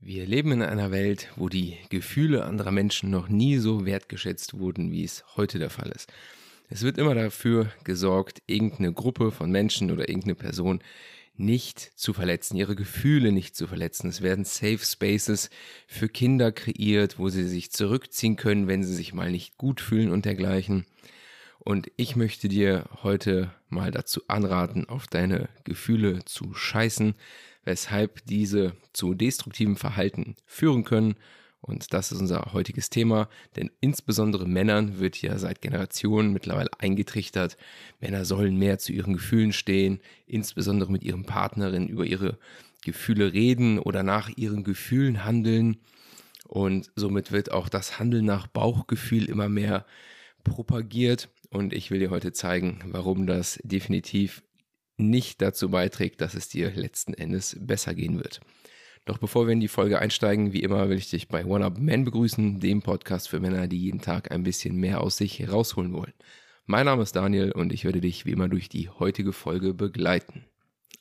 Wir leben in einer Welt, wo die Gefühle anderer Menschen noch nie so wertgeschätzt wurden, wie es heute der Fall ist. Es wird immer dafür gesorgt, irgendeine Gruppe von Menschen oder irgendeine Person nicht zu verletzen, ihre Gefühle nicht zu verletzen. Es werden Safe Spaces für Kinder kreiert, wo sie sich zurückziehen können, wenn sie sich mal nicht gut fühlen und dergleichen. Und ich möchte dir heute mal dazu anraten, auf deine Gefühle zu scheißen, weshalb diese zu destruktivem Verhalten führen können. Und das ist unser heutiges Thema, denn insbesondere Männern wird ja seit Generationen mittlerweile eingetrichtert, Männer sollen mehr zu ihren Gefühlen stehen, insbesondere mit ihren Partnerinnen über ihre Gefühle reden oder nach ihren Gefühlen handeln. Und somit wird auch das Handeln nach Bauchgefühl immer mehr propagiert. Und ich will dir heute zeigen, warum das definitiv nicht dazu beiträgt, dass es dir letzten Endes besser gehen wird. Doch bevor wir in die Folge einsteigen, wie immer will ich dich bei One Up Man begrüßen, dem Podcast für Männer, die jeden Tag ein bisschen mehr aus sich herausholen wollen. Mein Name ist Daniel und ich werde dich wie immer durch die heutige Folge begleiten.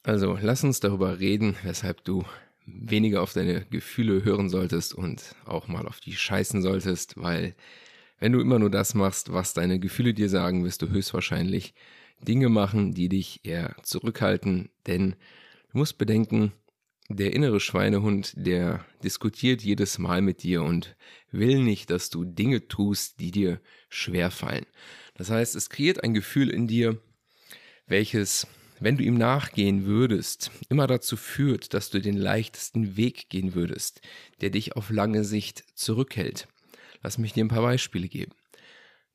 Also lass uns darüber reden, weshalb du weniger auf deine Gefühle hören solltest und auch mal auf die scheißen solltest, weil wenn du immer nur das machst, was deine Gefühle dir sagen, wirst du höchstwahrscheinlich Dinge machen, die dich eher zurückhalten, denn du musst bedenken, der innere Schweinehund, der diskutiert jedes Mal mit dir und will nicht, dass du Dinge tust, die dir schwer fallen. Das heißt, es kreiert ein Gefühl in dir, welches, wenn du ihm nachgehen würdest, immer dazu führt, dass du den leichtesten Weg gehen würdest, der dich auf lange Sicht zurückhält. Lass mich dir ein paar Beispiele geben.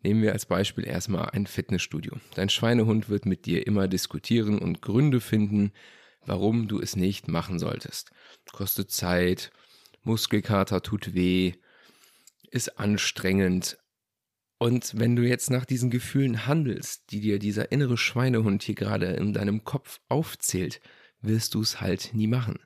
Nehmen wir als Beispiel erstmal ein Fitnessstudio. Dein Schweinehund wird mit dir immer diskutieren und Gründe finden, warum du es nicht machen solltest. Kostet Zeit, Muskelkater tut weh, ist anstrengend. Und wenn du jetzt nach diesen Gefühlen handelst, die dir dieser innere Schweinehund hier gerade in deinem Kopf aufzählt, wirst du es halt nie machen.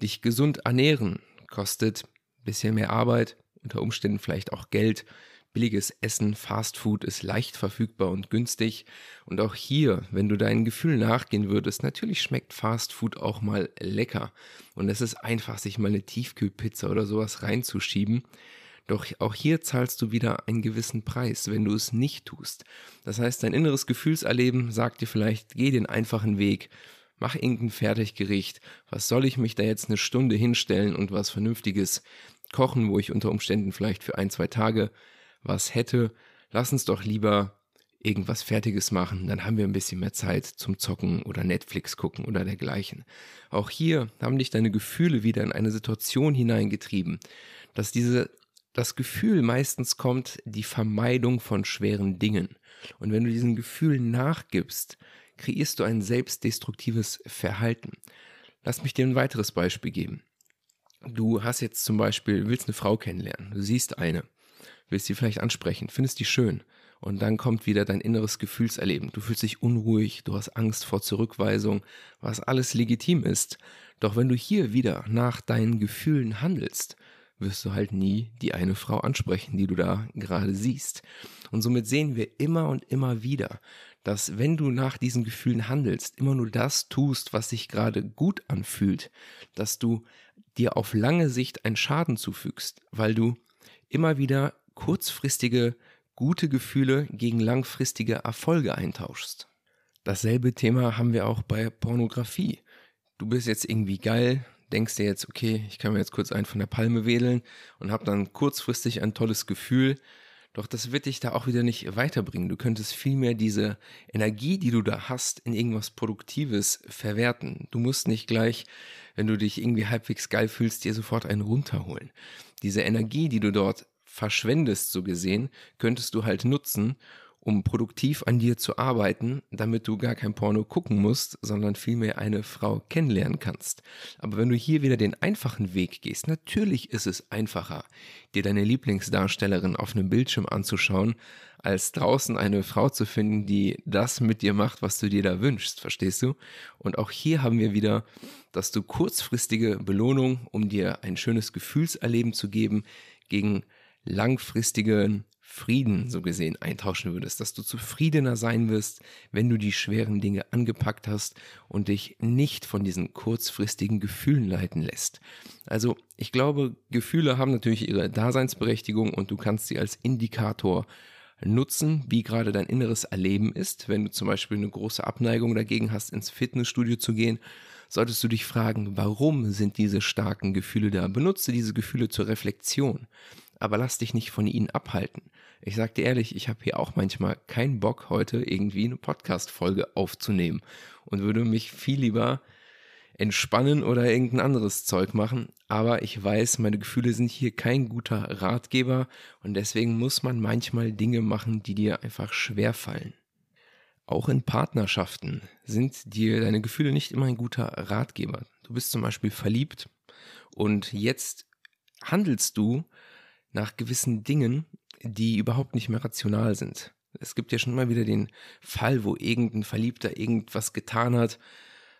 Dich gesund ernähren kostet bisschen mehr Arbeit, unter Umständen vielleicht auch Geld, Billiges Essen, Fastfood ist leicht verfügbar und günstig. Und auch hier, wenn du deinen Gefühlen nachgehen würdest, natürlich schmeckt Fastfood auch mal lecker. Und es ist einfach, sich mal eine Tiefkühlpizza oder sowas reinzuschieben. Doch auch hier zahlst du wieder einen gewissen Preis, wenn du es nicht tust. Das heißt, dein inneres Gefühlserleben sagt dir vielleicht, geh den einfachen Weg, mach irgendein Fertiggericht. Was soll ich mich da jetzt eine Stunde hinstellen und was Vernünftiges kochen, wo ich unter Umständen vielleicht für ein, zwei Tage was hätte, lass uns doch lieber irgendwas Fertiges machen, dann haben wir ein bisschen mehr Zeit zum Zocken oder Netflix gucken oder dergleichen. Auch hier haben dich deine Gefühle wieder in eine Situation hineingetrieben, dass diese das Gefühl meistens kommt, die Vermeidung von schweren Dingen. Und wenn du diesen Gefühlen nachgibst, kreierst du ein selbstdestruktives Verhalten. Lass mich dir ein weiteres Beispiel geben. Du hast jetzt zum Beispiel, willst eine Frau kennenlernen, du siehst eine willst sie vielleicht ansprechen, findest die schön. Und dann kommt wieder dein inneres Gefühlserleben. Du fühlst dich unruhig, du hast Angst vor Zurückweisung, was alles legitim ist. Doch wenn du hier wieder nach deinen Gefühlen handelst, wirst du halt nie die eine Frau ansprechen, die du da gerade siehst. Und somit sehen wir immer und immer wieder, dass wenn du nach diesen Gefühlen handelst, immer nur das tust, was sich gerade gut anfühlt, dass du dir auf lange Sicht einen Schaden zufügst, weil du immer wieder kurzfristige gute Gefühle gegen langfristige Erfolge eintauschst. Dasselbe Thema haben wir auch bei Pornografie. Du bist jetzt irgendwie geil, denkst dir jetzt, okay, ich kann mir jetzt kurz einen von der Palme wedeln und hab dann kurzfristig ein tolles Gefühl. Doch das wird dich da auch wieder nicht weiterbringen. Du könntest vielmehr diese Energie, die du da hast, in irgendwas Produktives verwerten. Du musst nicht gleich, wenn du dich irgendwie halbwegs geil fühlst, dir sofort einen runterholen. Diese Energie, die du dort verschwendest, so gesehen, könntest du halt nutzen, um produktiv an dir zu arbeiten, damit du gar kein Porno gucken musst, sondern vielmehr eine Frau kennenlernen kannst. Aber wenn du hier wieder den einfachen Weg gehst, natürlich ist es einfacher, dir deine Lieblingsdarstellerin auf einem Bildschirm anzuschauen, als draußen eine Frau zu finden, die das mit dir macht, was du dir da wünschst, verstehst du? Und auch hier haben wir wieder, dass du kurzfristige Belohnung, um dir ein schönes Gefühlserleben zu geben, gegen langfristigen Frieden so gesehen eintauschen würdest, dass du zufriedener sein wirst, wenn du die schweren Dinge angepackt hast und dich nicht von diesen kurzfristigen Gefühlen leiten lässt. Also ich glaube, Gefühle haben natürlich ihre Daseinsberechtigung und du kannst sie als Indikator nutzen, wie gerade dein inneres Erleben ist. Wenn du zum Beispiel eine große Abneigung dagegen hast, ins Fitnessstudio zu gehen, solltest du dich fragen, warum sind diese starken Gefühle da? Benutze diese Gefühle zur Reflexion aber lass dich nicht von ihnen abhalten. Ich sag dir ehrlich, ich habe hier auch manchmal keinen Bock, heute irgendwie eine Podcast-Folge aufzunehmen und würde mich viel lieber entspannen oder irgendein anderes Zeug machen. Aber ich weiß, meine Gefühle sind hier kein guter Ratgeber und deswegen muss man manchmal Dinge machen, die dir einfach schwer fallen. Auch in Partnerschaften sind dir deine Gefühle nicht immer ein guter Ratgeber. Du bist zum Beispiel verliebt und jetzt handelst du nach gewissen Dingen, die überhaupt nicht mehr rational sind. Es gibt ja schon immer wieder den Fall, wo irgendein Verliebter irgendwas getan hat,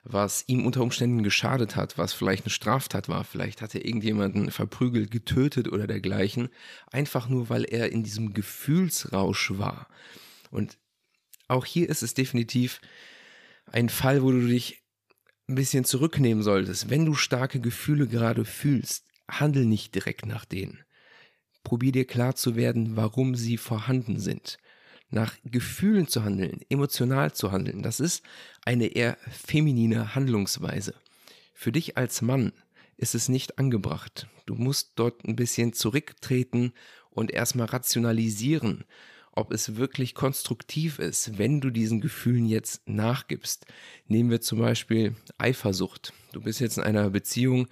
was ihm unter Umständen geschadet hat, was vielleicht eine Straftat war. Vielleicht hat er irgendjemanden verprügelt, getötet oder dergleichen, einfach nur weil er in diesem Gefühlsrausch war. Und auch hier ist es definitiv ein Fall, wo du dich ein bisschen zurücknehmen solltest. Wenn du starke Gefühle gerade fühlst, handel nicht direkt nach denen. Probier dir klar zu werden, warum sie vorhanden sind. Nach Gefühlen zu handeln, emotional zu handeln, das ist eine eher feminine Handlungsweise. Für dich als Mann ist es nicht angebracht. Du musst dort ein bisschen zurücktreten und erstmal rationalisieren, ob es wirklich konstruktiv ist, wenn du diesen Gefühlen jetzt nachgibst. Nehmen wir zum Beispiel Eifersucht. Du bist jetzt in einer Beziehung,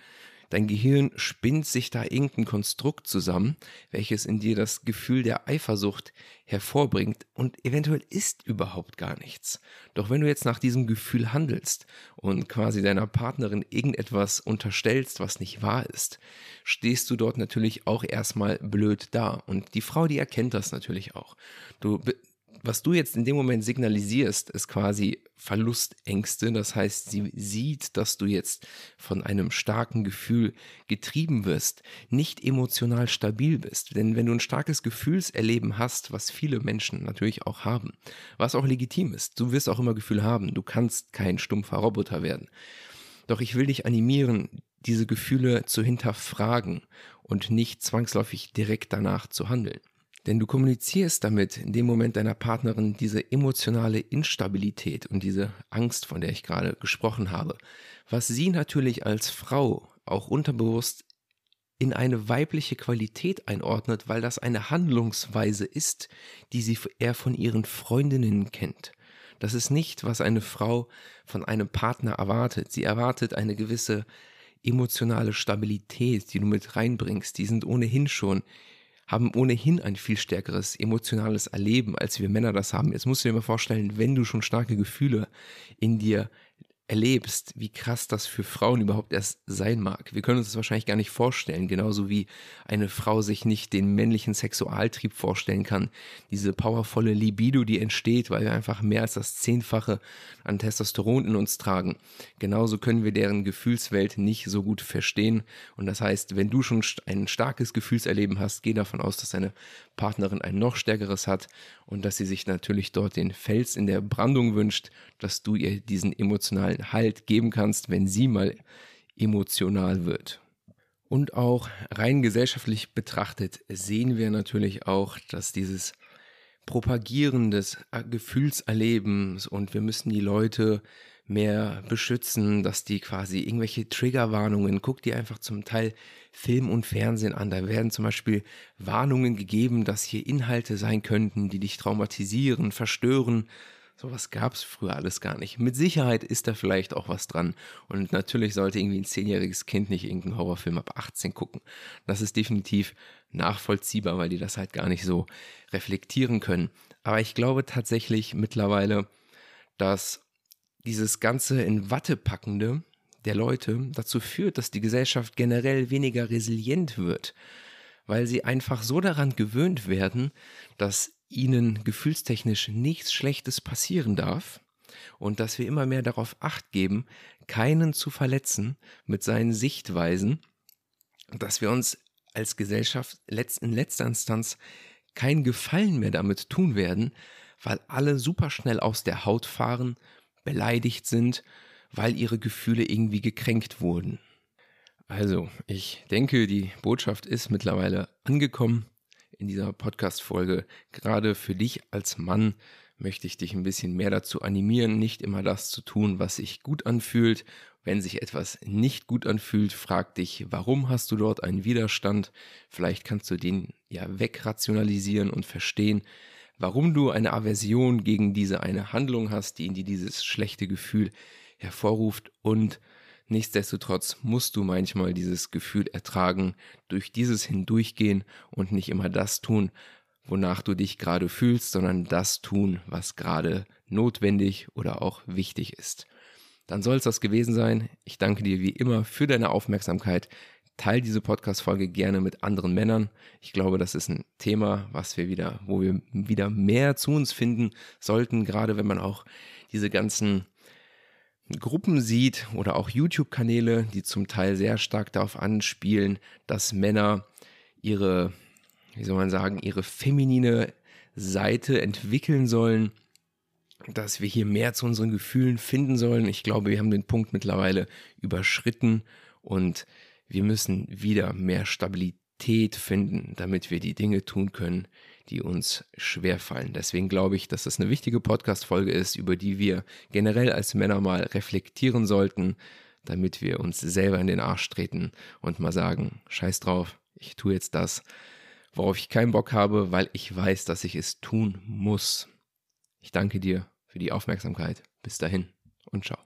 Dein Gehirn spinnt sich da irgendein Konstrukt zusammen, welches in dir das Gefühl der Eifersucht hervorbringt und eventuell ist überhaupt gar nichts. Doch wenn du jetzt nach diesem Gefühl handelst und quasi deiner Partnerin irgendetwas unterstellst, was nicht wahr ist, stehst du dort natürlich auch erstmal blöd da. Und die Frau, die erkennt das natürlich auch. Du was du jetzt in dem Moment signalisierst, ist quasi Verlustängste. Das heißt, sie sieht, dass du jetzt von einem starken Gefühl getrieben wirst, nicht emotional stabil bist. Denn wenn du ein starkes Gefühlserleben hast, was viele Menschen natürlich auch haben, was auch legitim ist, du wirst auch immer Gefühl haben. Du kannst kein stumpfer Roboter werden. Doch ich will dich animieren, diese Gefühle zu hinterfragen und nicht zwangsläufig direkt danach zu handeln. Denn du kommunizierst damit in dem Moment deiner Partnerin diese emotionale Instabilität und diese Angst, von der ich gerade gesprochen habe, was sie natürlich als Frau auch unterbewusst in eine weibliche Qualität einordnet, weil das eine Handlungsweise ist, die sie eher von ihren Freundinnen kennt. Das ist nicht, was eine Frau von einem Partner erwartet. Sie erwartet eine gewisse emotionale Stabilität, die du mit reinbringst. Die sind ohnehin schon haben ohnehin ein viel stärkeres emotionales Erleben, als wir Männer das haben. Jetzt musst du dir mal vorstellen, wenn du schon starke Gefühle in dir erlebst, wie krass das für Frauen überhaupt erst sein mag. Wir können uns das wahrscheinlich gar nicht vorstellen, genauso wie eine Frau sich nicht den männlichen Sexualtrieb vorstellen kann. Diese powervolle Libido, die entsteht, weil wir einfach mehr als das Zehnfache an Testosteron in uns tragen. Genauso können wir deren Gefühlswelt nicht so gut verstehen. Und das heißt, wenn du schon ein starkes Gefühlserleben hast, geh davon aus, dass deine Partnerin ein noch stärkeres hat und dass sie sich natürlich dort den Fels in der Brandung wünscht, dass du ihr diesen emotionalen Halt geben kannst, wenn sie mal emotional wird. Und auch rein gesellschaftlich betrachtet sehen wir natürlich auch, dass dieses Propagieren des Gefühlserlebens und wir müssen die Leute mehr beschützen, dass die quasi irgendwelche Triggerwarnungen, guck dir einfach zum Teil Film und Fernsehen an. Da werden zum Beispiel Warnungen gegeben, dass hier Inhalte sein könnten, die dich traumatisieren, verstören. Sowas gab es früher alles gar nicht. Mit Sicherheit ist da vielleicht auch was dran. Und natürlich sollte irgendwie ein zehnjähriges Kind nicht irgendeinen Horrorfilm ab 18 gucken. Das ist definitiv nachvollziehbar, weil die das halt gar nicht so reflektieren können. Aber ich glaube tatsächlich mittlerweile, dass dieses ganze in Watte packende der Leute dazu führt, dass die Gesellschaft generell weniger resilient wird, weil sie einfach so daran gewöhnt werden, dass ihnen gefühlstechnisch nichts Schlechtes passieren darf und dass wir immer mehr darauf acht geben, keinen zu verletzen mit seinen Sichtweisen, dass wir uns als Gesellschaft in letzter Instanz keinen Gefallen mehr damit tun werden, weil alle super schnell aus der Haut fahren, beleidigt sind, weil ihre Gefühle irgendwie gekränkt wurden. Also, ich denke, die Botschaft ist mittlerweile angekommen in dieser Podcast-Folge. Gerade für dich als Mann möchte ich dich ein bisschen mehr dazu animieren, nicht immer das zu tun, was sich gut anfühlt. Wenn sich etwas nicht gut anfühlt, frag dich, warum hast du dort einen Widerstand? Vielleicht kannst du den ja wegrationalisieren und verstehen, warum du eine Aversion gegen diese eine Handlung hast, die in dir dieses schlechte Gefühl hervorruft und nichtsdestotrotz musst du manchmal dieses Gefühl ertragen, durch dieses hindurchgehen und nicht immer das tun, wonach du dich gerade fühlst, sondern das tun, was gerade notwendig oder auch wichtig ist. Dann soll es das gewesen sein. Ich danke dir wie immer für deine Aufmerksamkeit. Teil diese Podcast-Folge gerne mit anderen Männern. Ich glaube, das ist ein Thema, was wir wieder, wo wir wieder mehr zu uns finden sollten, gerade wenn man auch diese ganzen Gruppen sieht oder auch YouTube-Kanäle, die zum Teil sehr stark darauf anspielen, dass Männer ihre, wie soll man sagen, ihre feminine Seite entwickeln sollen, dass wir hier mehr zu unseren Gefühlen finden sollen. Ich glaube, wir haben den Punkt mittlerweile überschritten und wir müssen wieder mehr Stabilität finden, damit wir die Dinge tun können, die uns schwerfallen. Deswegen glaube ich, dass das eine wichtige Podcast-Folge ist, über die wir generell als Männer mal reflektieren sollten, damit wir uns selber in den Arsch treten und mal sagen, scheiß drauf, ich tue jetzt das, worauf ich keinen Bock habe, weil ich weiß, dass ich es tun muss. Ich danke dir für die Aufmerksamkeit. Bis dahin und ciao.